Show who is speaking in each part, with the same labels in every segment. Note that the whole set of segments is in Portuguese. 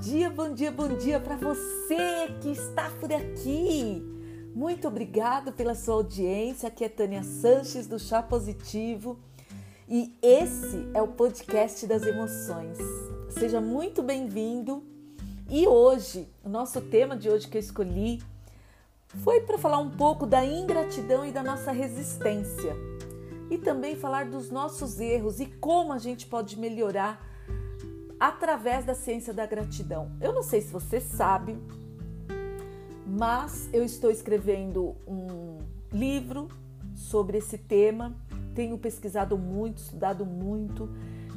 Speaker 1: dia, bom dia, bom dia para você que está por aqui. Muito obrigado pela sua audiência. Aqui é Tânia Sanches do Chá Positivo e esse é o podcast das emoções. Seja muito bem-vindo. E hoje, o nosso tema de hoje que eu escolhi foi para falar um pouco da ingratidão e da nossa resistência. E também falar dos nossos erros e como a gente pode melhorar através da ciência da gratidão. Eu não sei se você sabe, mas eu estou escrevendo um livro sobre esse tema. Tenho pesquisado muito, estudado muito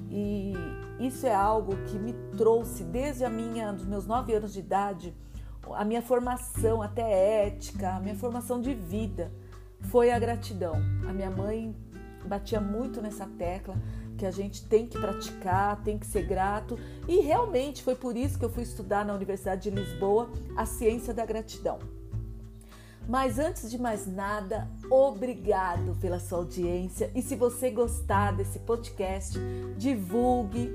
Speaker 1: e isso é algo que me trouxe desde a minha dos meus nove anos de idade, a minha formação até ética, a minha formação de vida foi a gratidão. A minha mãe batia muito nessa tecla que a gente tem que praticar, tem que ser grato. E realmente foi por isso que eu fui estudar na Universidade de Lisboa a ciência da gratidão. Mas antes de mais nada, obrigado pela sua audiência. E se você gostar desse podcast, divulgue,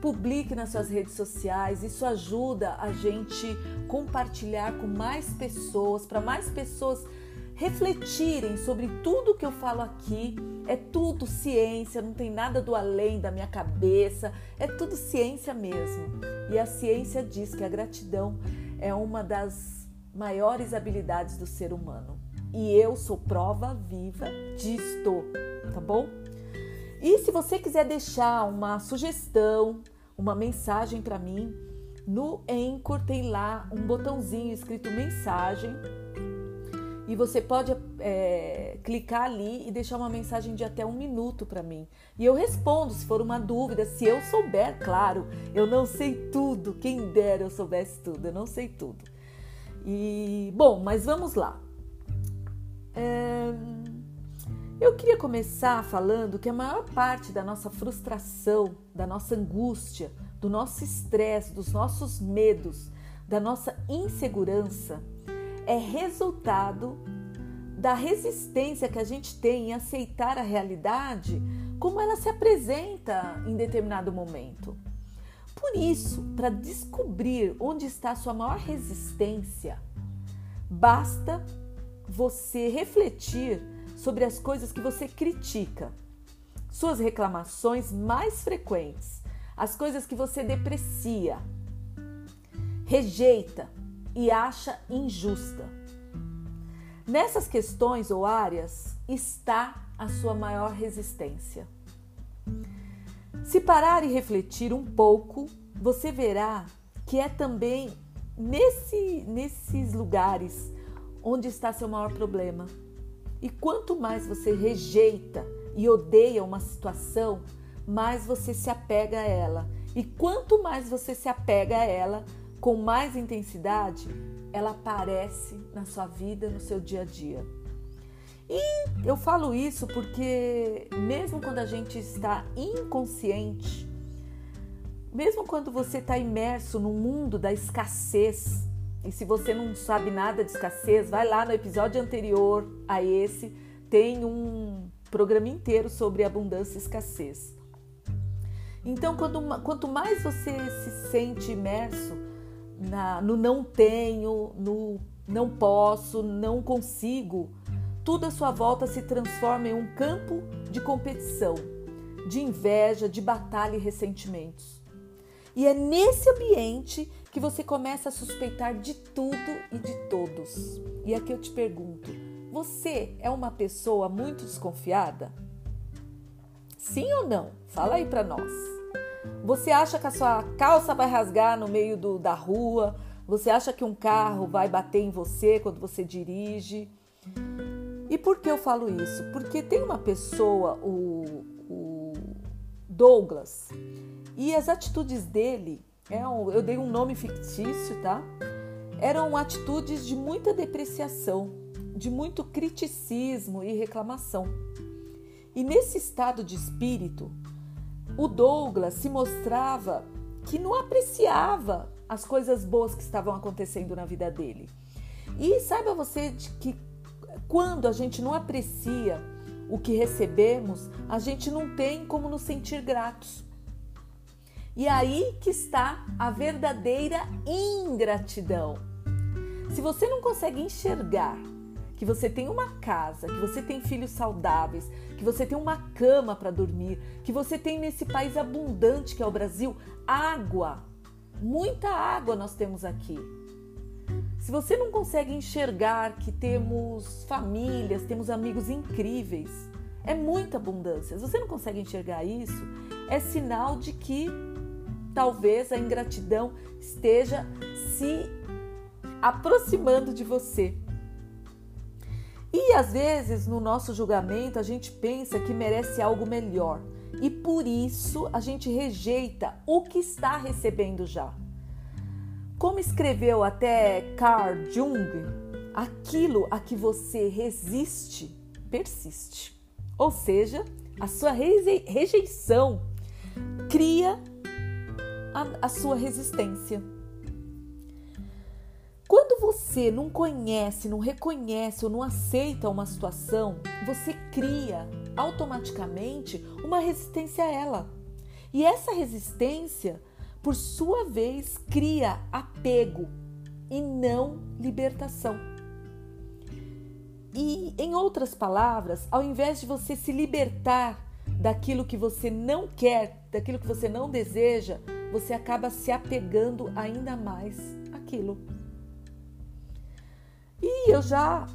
Speaker 1: publique nas suas redes sociais. Isso ajuda a gente compartilhar com mais pessoas, para mais pessoas refletirem sobre tudo que eu falo aqui. É tudo ciência, não tem nada do além da minha cabeça, é tudo ciência mesmo. E a ciência diz que a gratidão é uma das maiores habilidades do ser humano. E eu sou prova viva disto, tá bom? E se você quiser deixar uma sugestão, uma mensagem para mim, no Anchor tem lá um botãozinho escrito mensagem e você pode é, clicar ali e deixar uma mensagem de até um minuto para mim. E eu respondo se for uma dúvida, se eu souber, claro. Eu não sei tudo, quem dera eu soubesse tudo, eu não sei tudo. E bom, mas vamos lá. É, eu queria começar falando que a maior parte da nossa frustração, da nossa angústia, do nosso estresse, dos nossos medos, da nossa insegurança é resultado da resistência que a gente tem em aceitar a realidade como ela se apresenta em determinado momento. Por isso, para descobrir onde está a sua maior resistência, basta você refletir sobre as coisas que você critica, suas reclamações mais frequentes, as coisas que você deprecia, rejeita, e acha injusta. Nessas questões ou áreas está a sua maior resistência. Se parar e refletir um pouco, você verá que é também nesse, nesses lugares onde está seu maior problema. E quanto mais você rejeita e odeia uma situação, mais você se apega a ela. E quanto mais você se apega a ela, com mais intensidade, ela aparece na sua vida, no seu dia a dia. E eu falo isso porque, mesmo quando a gente está inconsciente, mesmo quando você está imerso no mundo da escassez, e se você não sabe nada de escassez, vai lá no episódio anterior a esse, tem um programa inteiro sobre abundância e escassez. Então, quando, quanto mais você se sente imerso na, no não tenho, no não posso, não consigo, tudo à sua volta se transforma em um campo de competição, de inveja, de batalha e ressentimentos. E é nesse ambiente que você começa a suspeitar de tudo e de todos. E aqui eu te pergunto: você é uma pessoa muito desconfiada? Sim ou não? Fala aí para nós. Você acha que a sua calça vai rasgar no meio do, da rua? Você acha que um carro vai bater em você quando você dirige? E por que eu falo isso? Porque tem uma pessoa, o, o Douglas, e as atitudes dele, é um, eu dei um nome fictício, tá? Eram atitudes de muita depreciação, de muito criticismo e reclamação. E nesse estado de espírito, o Douglas se mostrava que não apreciava as coisas boas que estavam acontecendo na vida dele. E saiba você que quando a gente não aprecia o que recebemos, a gente não tem como nos sentir gratos. E aí que está a verdadeira ingratidão. Se você não consegue enxergar que você tem uma casa, que você tem filhos saudáveis, que você tem uma cama para dormir, que você tem nesse país abundante que é o Brasil, água. Muita água nós temos aqui. Se você não consegue enxergar que temos famílias, temos amigos incríveis, é muita abundância. Se você não consegue enxergar isso, é sinal de que talvez a ingratidão esteja se aproximando de você. E às vezes, no nosso julgamento, a gente pensa que merece algo melhor e por isso a gente rejeita o que está recebendo já. Como escreveu até Carl Jung, aquilo a que você resiste persiste. Ou seja, a sua rejeição cria a, a sua resistência. Quando você não conhece, não reconhece ou não aceita uma situação, você cria automaticamente uma resistência a ela. E essa resistência por sua vez, cria apego e não libertação. E, em outras palavras, ao invés de você se libertar daquilo que você não quer, daquilo que você não deseja, você acaba se apegando ainda mais àquilo. E eu já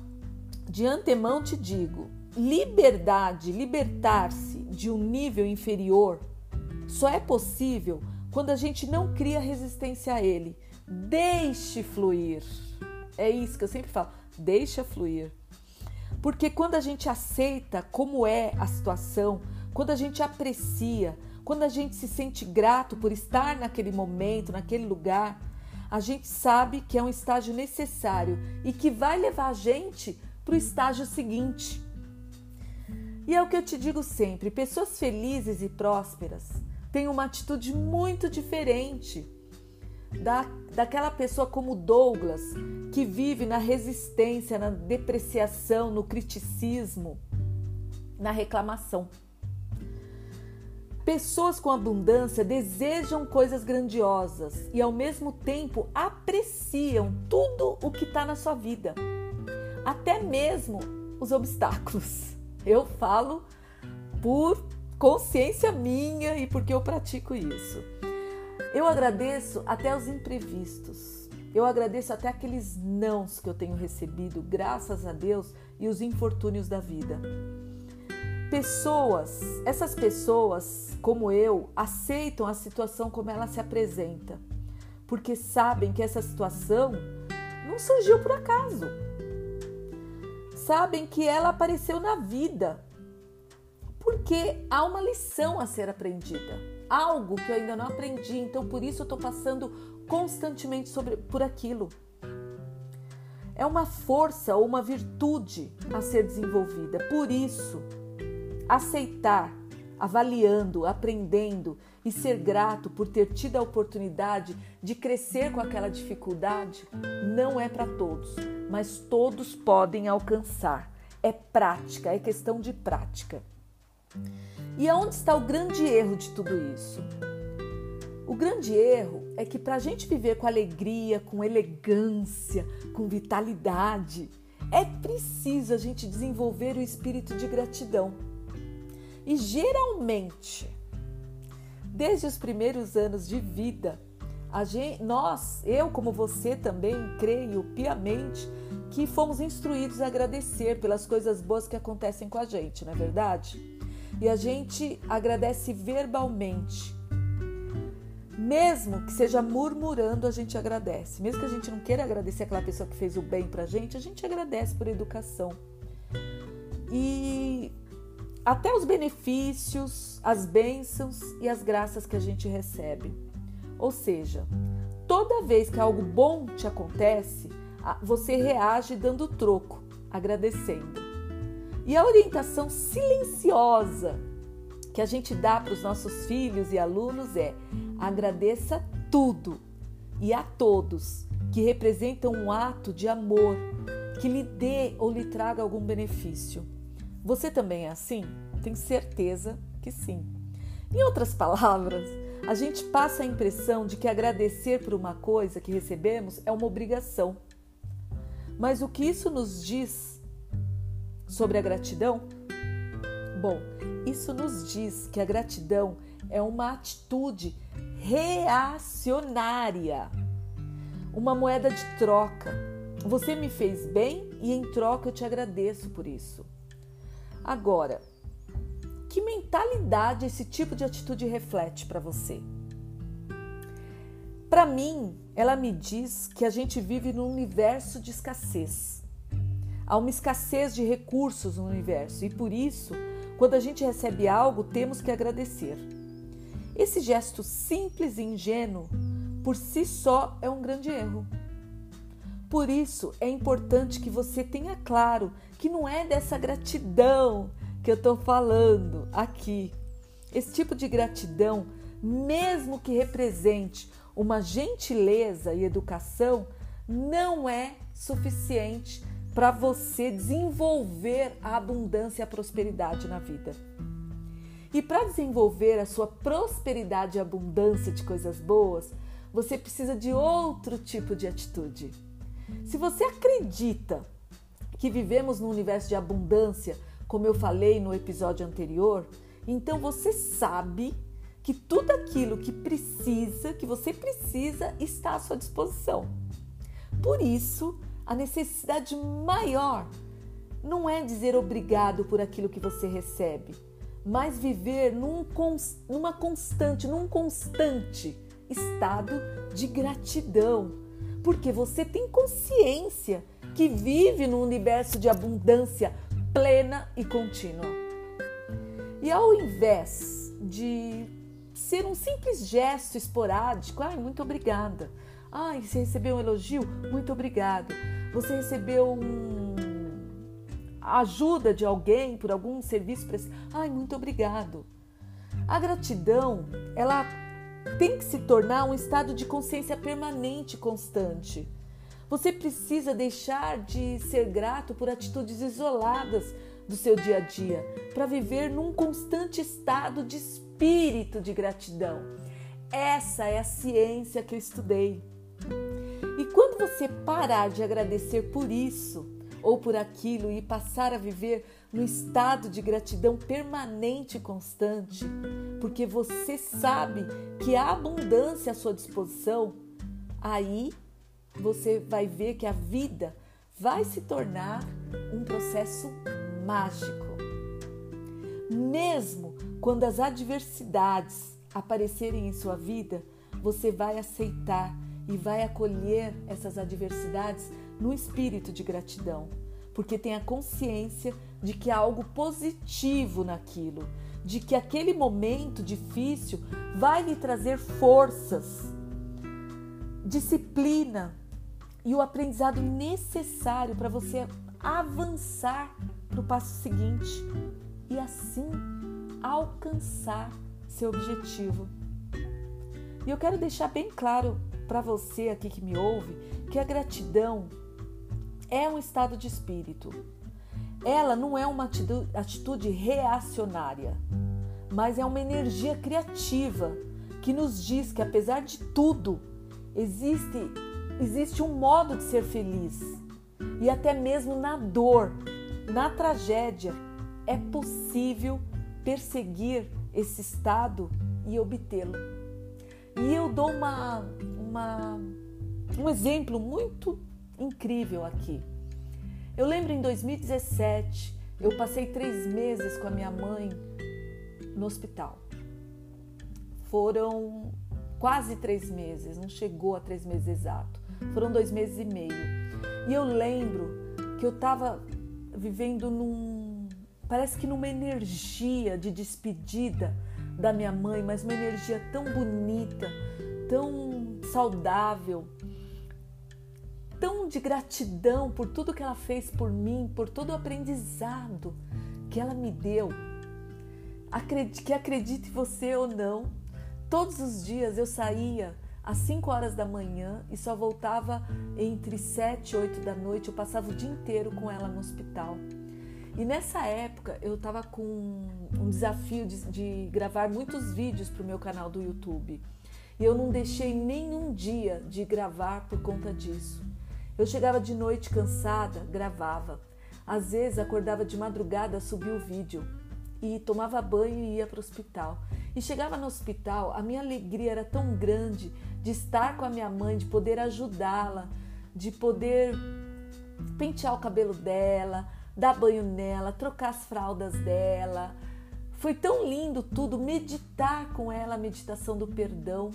Speaker 1: de antemão te digo: liberdade, libertar-se de um nível inferior só é possível quando a gente não cria resistência a ele. Deixe fluir. É isso que eu sempre falo, deixa fluir. Porque quando a gente aceita como é a situação, quando a gente aprecia, quando a gente se sente grato por estar naquele momento, naquele lugar, a gente sabe que é um estágio necessário e que vai levar a gente para o estágio seguinte. E é o que eu te digo sempre: pessoas felizes e prósperas tem uma atitude muito diferente da, daquela pessoa como Douglas, que vive na resistência, na depreciação, no criticismo, na reclamação. Pessoas com abundância desejam coisas grandiosas e, ao mesmo tempo, apreciam tudo o que está na sua vida, até mesmo os obstáculos. Eu falo por consciência minha e porque eu pratico isso. Eu agradeço até os imprevistos. Eu agradeço até aqueles nãos que eu tenho recebido, graças a Deus, e os infortúnios da vida. Pessoas, essas pessoas, como eu, aceitam a situação como ela se apresenta, porque sabem que essa situação não surgiu por acaso. Sabem que ela apareceu na vida porque há uma lição a ser aprendida, algo que eu ainda não aprendi, então por isso eu estou passando constantemente sobre, por aquilo. É uma força ou uma virtude a ser desenvolvida. Por isso, aceitar, avaliando, aprendendo e ser grato por ter tido a oportunidade de crescer com aquela dificuldade não é para todos, mas todos podem alcançar. É prática, é questão de prática. E aonde está o grande erro de tudo isso? O grande erro é que para a gente viver com alegria, com elegância, com vitalidade, é preciso a gente desenvolver o espírito de gratidão. E geralmente, desde os primeiros anos de vida, gente, nós, eu como você também, creio piamente que fomos instruídos a agradecer pelas coisas boas que acontecem com a gente, não é verdade? e a gente agradece verbalmente. Mesmo que seja murmurando, a gente agradece. Mesmo que a gente não queira agradecer aquela pessoa que fez o bem pra gente, a gente agradece por educação. E até os benefícios, as bênçãos e as graças que a gente recebe. Ou seja, toda vez que algo bom te acontece, você reage dando troco, agradecendo. E a orientação silenciosa que a gente dá para os nossos filhos e alunos é: agradeça tudo e a todos que representam um ato de amor que lhe dê ou lhe traga algum benefício. Você também é assim? Tenho certeza que sim. Em outras palavras, a gente passa a impressão de que agradecer por uma coisa que recebemos é uma obrigação. Mas o que isso nos diz sobre a gratidão? Bom, isso nos diz que a gratidão é uma atitude reacionária, uma moeda de troca. Você me fez bem e em troca eu te agradeço por isso. Agora, que mentalidade esse tipo de atitude reflete para você? Para mim, ela me diz que a gente vive num universo de escassez. Há uma escassez de recursos no universo e por isso, quando a gente recebe algo, temos que agradecer. Esse gesto simples e ingênuo, por si só, é um grande erro. Por isso, é importante que você tenha claro que não é dessa gratidão que eu estou falando aqui. Esse tipo de gratidão, mesmo que represente uma gentileza e educação, não é suficiente para você desenvolver a abundância e a prosperidade na vida. E para desenvolver a sua prosperidade e abundância de coisas boas, você precisa de outro tipo de atitude. Se você acredita que vivemos num universo de abundância, como eu falei no episódio anterior, então você sabe que tudo aquilo que precisa, que você precisa, está à sua disposição. Por isso, a necessidade maior não é dizer obrigado por aquilo que você recebe, mas viver num, numa constante, num constante estado de gratidão, porque você tem consciência que vive num universo de abundância plena e contínua. E ao invés de ser um simples gesto esporádico, ai, muito obrigada. Ai, você recebeu um elogio? Muito obrigado. Você recebeu um ajuda de alguém por algum serviço prestado? Ai, muito obrigado. A gratidão, ela tem que se tornar um estado de consciência permanente constante. Você precisa deixar de ser grato por atitudes isoladas do seu dia a dia para viver num constante estado de espírito de gratidão. Essa é a ciência que eu estudei. E quando você parar de agradecer por isso ou por aquilo e passar a viver no estado de gratidão permanente e constante, porque você sabe que há abundância à sua disposição, aí você vai ver que a vida vai se tornar um processo mágico. Mesmo quando as adversidades aparecerem em sua vida, você vai aceitar e vai acolher essas adversidades no espírito de gratidão, porque tem a consciência de que há algo positivo naquilo, de que aquele momento difícil vai lhe trazer forças, disciplina, e o aprendizado necessário para você avançar para o passo seguinte e assim alcançar seu objetivo. E eu quero deixar bem claro para você aqui que me ouve que a gratidão é um estado de espírito. Ela não é uma atitude reacionária, mas é uma energia criativa que nos diz que apesar de tudo, existe existe um modo de ser feliz. E até mesmo na dor, na tragédia, é possível perseguir esse estado e obtê-lo. E eu dou uma, uma, um exemplo muito incrível aqui. Eu lembro em 2017, eu passei três meses com a minha mãe no hospital. Foram quase três meses, não chegou a três meses exato. Foram dois meses e meio. E eu lembro que eu estava vivendo num. Parece que numa energia de despedida da minha mãe, mas uma energia tão bonita, tão saudável, tão de gratidão por tudo que ela fez por mim, por todo o aprendizado que ela me deu. Que acredite você ou não, todos os dias eu saía às 5 horas da manhã e só voltava entre 7 e 8 da noite. Eu passava o dia inteiro com ela no hospital. E nessa época eu estava com um desafio de, de gravar muitos vídeos para o meu canal do YouTube. E eu não deixei nenhum dia de gravar por conta disso. Eu chegava de noite cansada, gravava. Às vezes acordava de madrugada, subia o vídeo e tomava banho e ia para o hospital. E chegava no hospital, a minha alegria era tão grande de estar com a minha mãe, de poder ajudá-la, de poder pentear o cabelo dela, dar banho nela, trocar as fraldas dela. Foi tão lindo tudo, meditar com ela a meditação do perdão,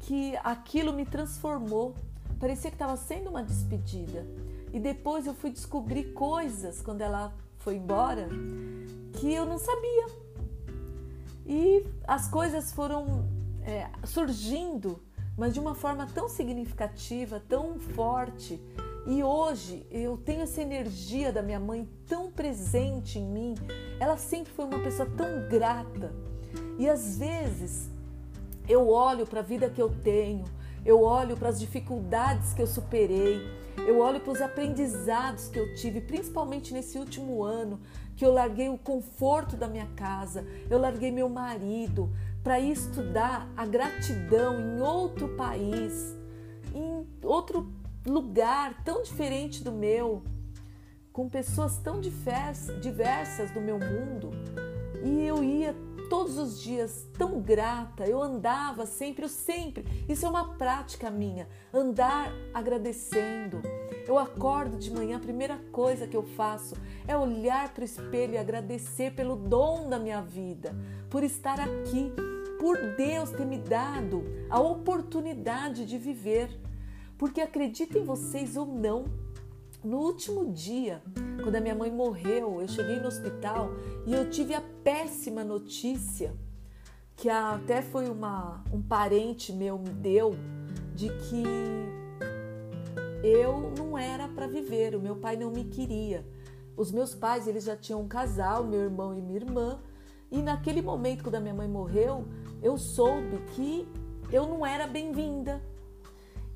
Speaker 1: que aquilo me transformou. Parecia que estava sendo uma despedida. E depois eu fui descobrir coisas quando ela foi embora que eu não sabia. E as coisas foram é, surgindo, mas de uma forma tão significativa, tão forte, e hoje eu tenho essa energia da minha mãe tão presente em mim. Ela sempre foi uma pessoa tão grata. E às vezes eu olho para a vida que eu tenho, eu olho para as dificuldades que eu superei, eu olho para os aprendizados que eu tive, principalmente nesse último ano, que eu larguei o conforto da minha casa, eu larguei meu marido para estudar a gratidão em outro país, em outro lugar tão diferente do meu, com pessoas tão diversas do meu mundo, e eu ia todos os dias tão grata, eu andava sempre, eu sempre, isso é uma prática minha, andar agradecendo. Eu acordo de manhã, a primeira coisa que eu faço é olhar para o espelho e agradecer pelo dom da minha vida, por estar aqui, por Deus ter me dado a oportunidade de viver. Porque acreditem vocês ou não, no último dia, quando a minha mãe morreu, eu cheguei no hospital e eu tive a péssima notícia que até foi uma, um parente meu me deu de que eu não era para viver, o meu pai não me queria. Os meus pais, eles já tinham um casal, meu irmão e minha irmã, e naquele momento quando a minha mãe morreu, eu soube que eu não era bem-vinda,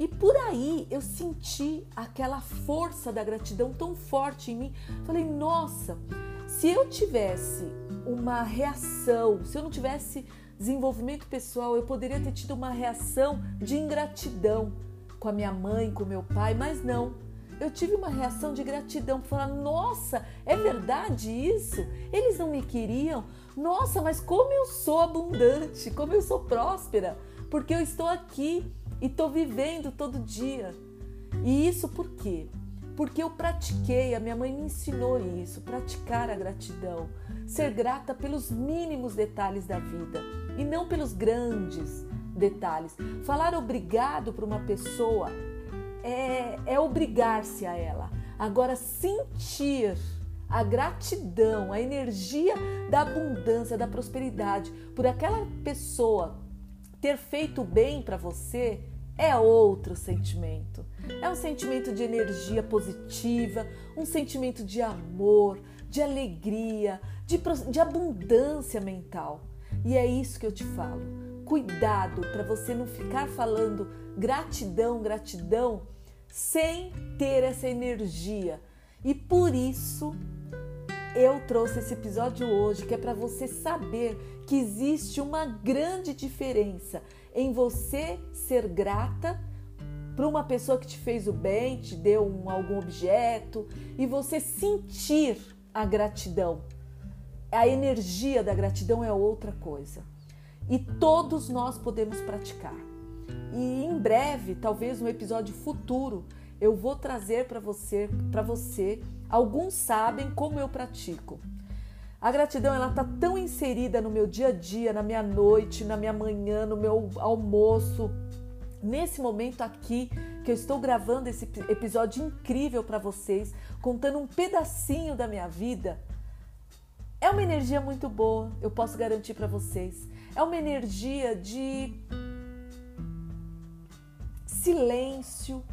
Speaker 1: e por aí eu senti aquela força da gratidão tão forte em mim. Falei, nossa, se eu tivesse uma reação, se eu não tivesse desenvolvimento pessoal, eu poderia ter tido uma reação de ingratidão com a minha mãe, com meu pai, mas não. Eu tive uma reação de gratidão, falar: nossa, é verdade isso? Eles não me queriam? Nossa, mas como eu sou abundante, como eu sou próspera, porque eu estou aqui e estou vivendo todo dia. E isso por quê? Porque eu pratiquei, a minha mãe me ensinou isso, praticar a gratidão, ser grata pelos mínimos detalhes da vida e não pelos grandes detalhes. Falar obrigado para uma pessoa é, é obrigar-se a ela. Agora, sentir a gratidão, a energia da abundância, da prosperidade por aquela pessoa ter feito bem para você é outro sentimento. É um sentimento de energia positiva, um sentimento de amor, de alegria, de, de abundância mental. E é isso que eu te falo. Cuidado para você não ficar falando gratidão, gratidão, sem ter essa energia. E por isso eu trouxe esse episódio hoje, que é para você saber que existe uma grande diferença em você ser grata para uma pessoa que te fez o bem, te deu um, algum objeto e você sentir a gratidão. A energia da gratidão é outra coisa. E todos nós podemos praticar. E em breve, talvez no episódio futuro, eu vou trazer para você, para você, alguns sabem como eu pratico. A gratidão ela tá tão inserida no meu dia a dia, na minha noite, na minha manhã, no meu almoço. Nesse momento aqui que eu estou gravando esse episódio incrível para vocês, contando um pedacinho da minha vida, é uma energia muito boa, eu posso garantir para vocês. É uma energia de silêncio,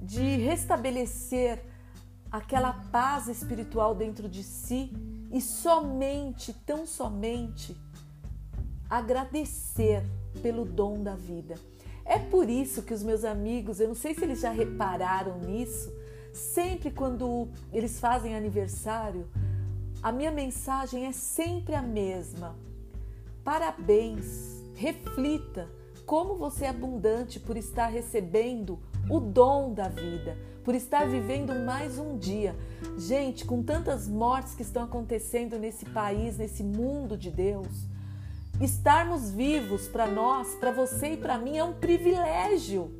Speaker 1: de restabelecer aquela paz espiritual dentro de si e somente, tão somente, agradecer pelo dom da vida. É por isso que os meus amigos, eu não sei se eles já repararam nisso, Sempre quando eles fazem aniversário, a minha mensagem é sempre a mesma. Parabéns, reflita como você é abundante por estar recebendo o dom da vida, por estar vivendo mais um dia. Gente, com tantas mortes que estão acontecendo nesse país, nesse mundo de Deus, estarmos vivos para nós, para você e para mim é um privilégio.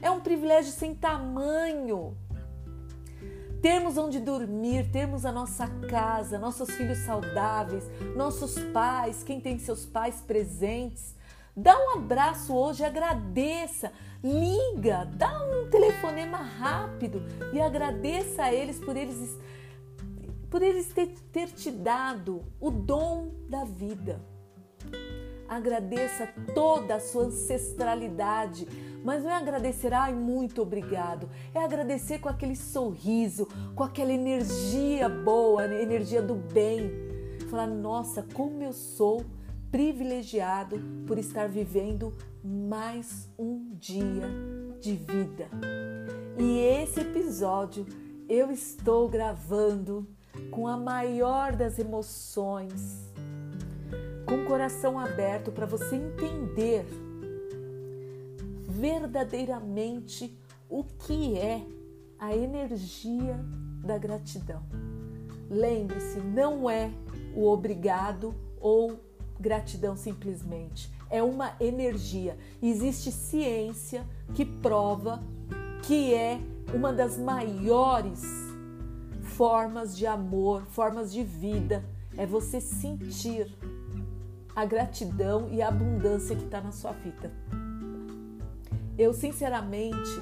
Speaker 1: É um privilégio sem tamanho. Termos onde dormir, termos a nossa casa, nossos filhos saudáveis, nossos pais, quem tem seus pais presentes. Dá um abraço hoje, agradeça, liga, dá um telefonema rápido e agradeça a eles por eles por eles ter, ter te dado o dom da vida. Agradeça toda a sua ancestralidade, mas não é agradecer, ai, muito obrigado. É agradecer com aquele sorriso, com aquela energia boa, energia do bem. Falar, nossa, como eu sou privilegiado por estar vivendo mais um dia de vida. E esse episódio eu estou gravando com a maior das emoções, com o coração aberto para você entender verdadeiramente o que é a energia da gratidão. Lembre-se, não é o obrigado ou gratidão simplesmente. É uma energia. Existe ciência que prova que é uma das maiores formas de amor, formas de vida. É você sentir a gratidão e a abundância que está na sua vida. Eu, sinceramente,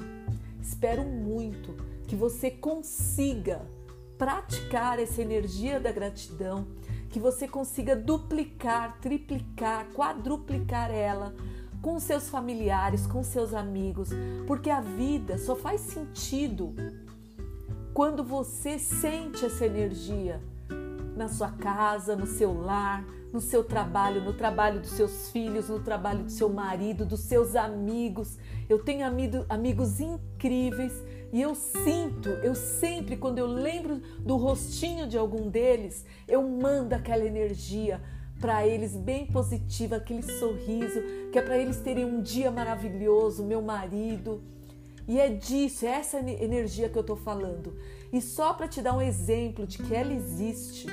Speaker 1: espero muito que você consiga praticar essa energia da gratidão que você consiga duplicar, triplicar, quadruplicar ela com seus familiares, com seus amigos, porque a vida só faz sentido quando você sente essa energia na sua casa, no seu lar, no seu trabalho, no trabalho dos seus filhos, no trabalho do seu marido, dos seus amigos. Eu tenho amigo, amigos incríveis e eu sinto, eu sempre, quando eu lembro do rostinho de algum deles, eu mando aquela energia para eles bem positiva, aquele sorriso, que é para eles terem um dia maravilhoso, meu marido. E é disso, é essa energia que eu estou falando. E só para te dar um exemplo de que ela existe,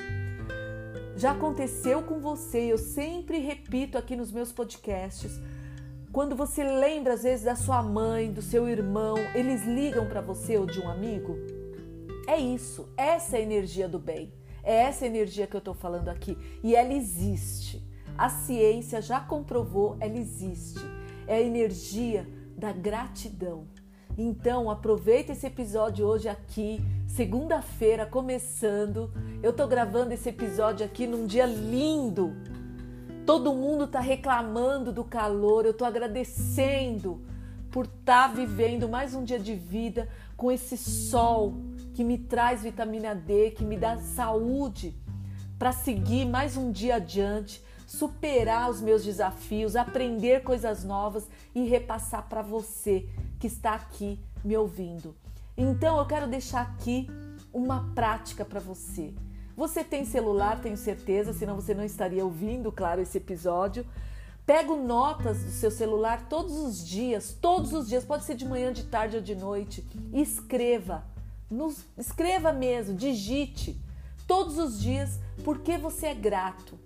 Speaker 1: já aconteceu com você, eu sempre repito aqui nos meus podcasts quando você lembra às vezes da sua mãe, do seu irmão, eles ligam para você ou de um amigo? É isso, essa é a energia do bem. É essa energia que eu estou falando aqui e ela existe. A ciência já comprovou, ela existe. É a energia da gratidão. Então, aproveita esse episódio hoje aqui, segunda-feira, começando. Eu tô gravando esse episódio aqui num dia lindo, Todo mundo está reclamando do calor. Eu estou agradecendo por estar tá vivendo mais um dia de vida com esse sol que me traz vitamina D, que me dá saúde para seguir mais um dia adiante, superar os meus desafios, aprender coisas novas e repassar para você que está aqui me ouvindo. Então eu quero deixar aqui uma prática para você. Você tem celular, tenho certeza, senão você não estaria ouvindo, claro, esse episódio. Pego notas do seu celular todos os dias, todos os dias, pode ser de manhã, de tarde ou de noite, e escreva. Nos, escreva mesmo, digite todos os dias porque você é grato.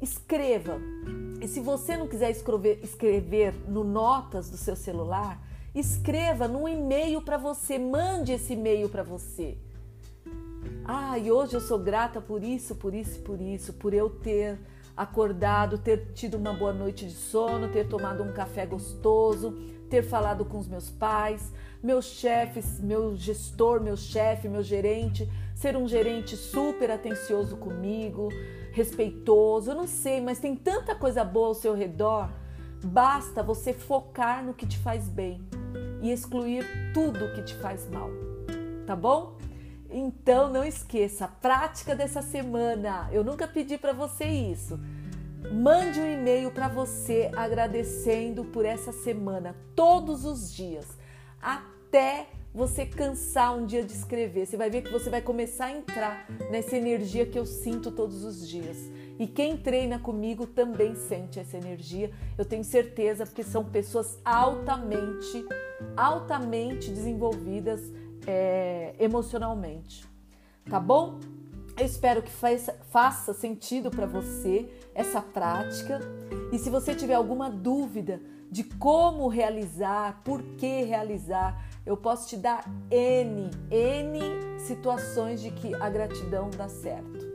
Speaker 1: Escreva. E se você não quiser escrever, escrever no notas do seu celular, escreva num e-mail para você, mande esse e-mail para você. Ah, e hoje eu sou grata por isso, por isso, por isso, por eu ter acordado, ter tido uma boa noite de sono, ter tomado um café gostoso, ter falado com os meus pais, meus chefes, meu gestor, meu chefe, meu gerente, ser um gerente super atencioso comigo, respeitoso. Eu não sei, mas tem tanta coisa boa ao seu redor. Basta você focar no que te faz bem e excluir tudo que te faz mal. Tá bom? Então não esqueça, prática dessa semana. Eu nunca pedi para você isso. Mande um e-mail para você agradecendo por essa semana, todos os dias, até você cansar um dia de escrever. Você vai ver que você vai começar a entrar nessa energia que eu sinto todos os dias. E quem treina comigo também sente essa energia. Eu tenho certeza, porque são pessoas altamente, altamente desenvolvidas é, emocionalmente. Tá bom? Eu espero que faça, faça sentido para você essa prática. E se você tiver alguma dúvida de como realizar, por que realizar, eu posso te dar N, N situações de que a gratidão dá certo.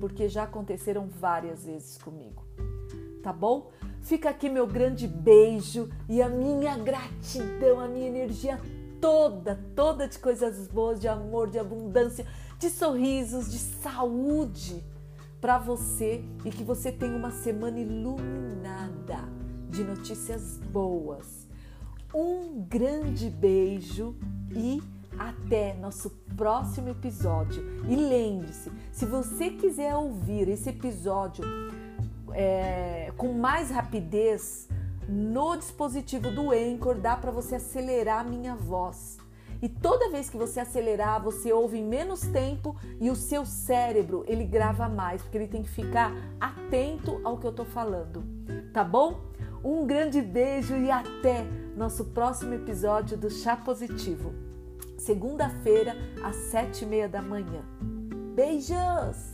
Speaker 1: Porque já aconteceram várias vezes comigo. Tá bom? Fica aqui meu grande beijo e a minha gratidão, a minha energia toda, toda de coisas boas, de amor, de abundância, de sorrisos, de saúde para você e que você tenha uma semana iluminada de notícias boas. Um grande beijo e até nosso próximo episódio. E lembre-se, se você quiser ouvir esse episódio é, com mais rapidez, no dispositivo do Anchor dá para você acelerar a minha voz. E toda vez que você acelerar, você ouve em menos tempo e o seu cérebro ele grava mais, porque ele tem que ficar atento ao que eu tô falando. Tá bom? Um grande beijo e até nosso próximo episódio do Chá Positivo. Segunda-feira, às sete e meia da manhã. Beijos!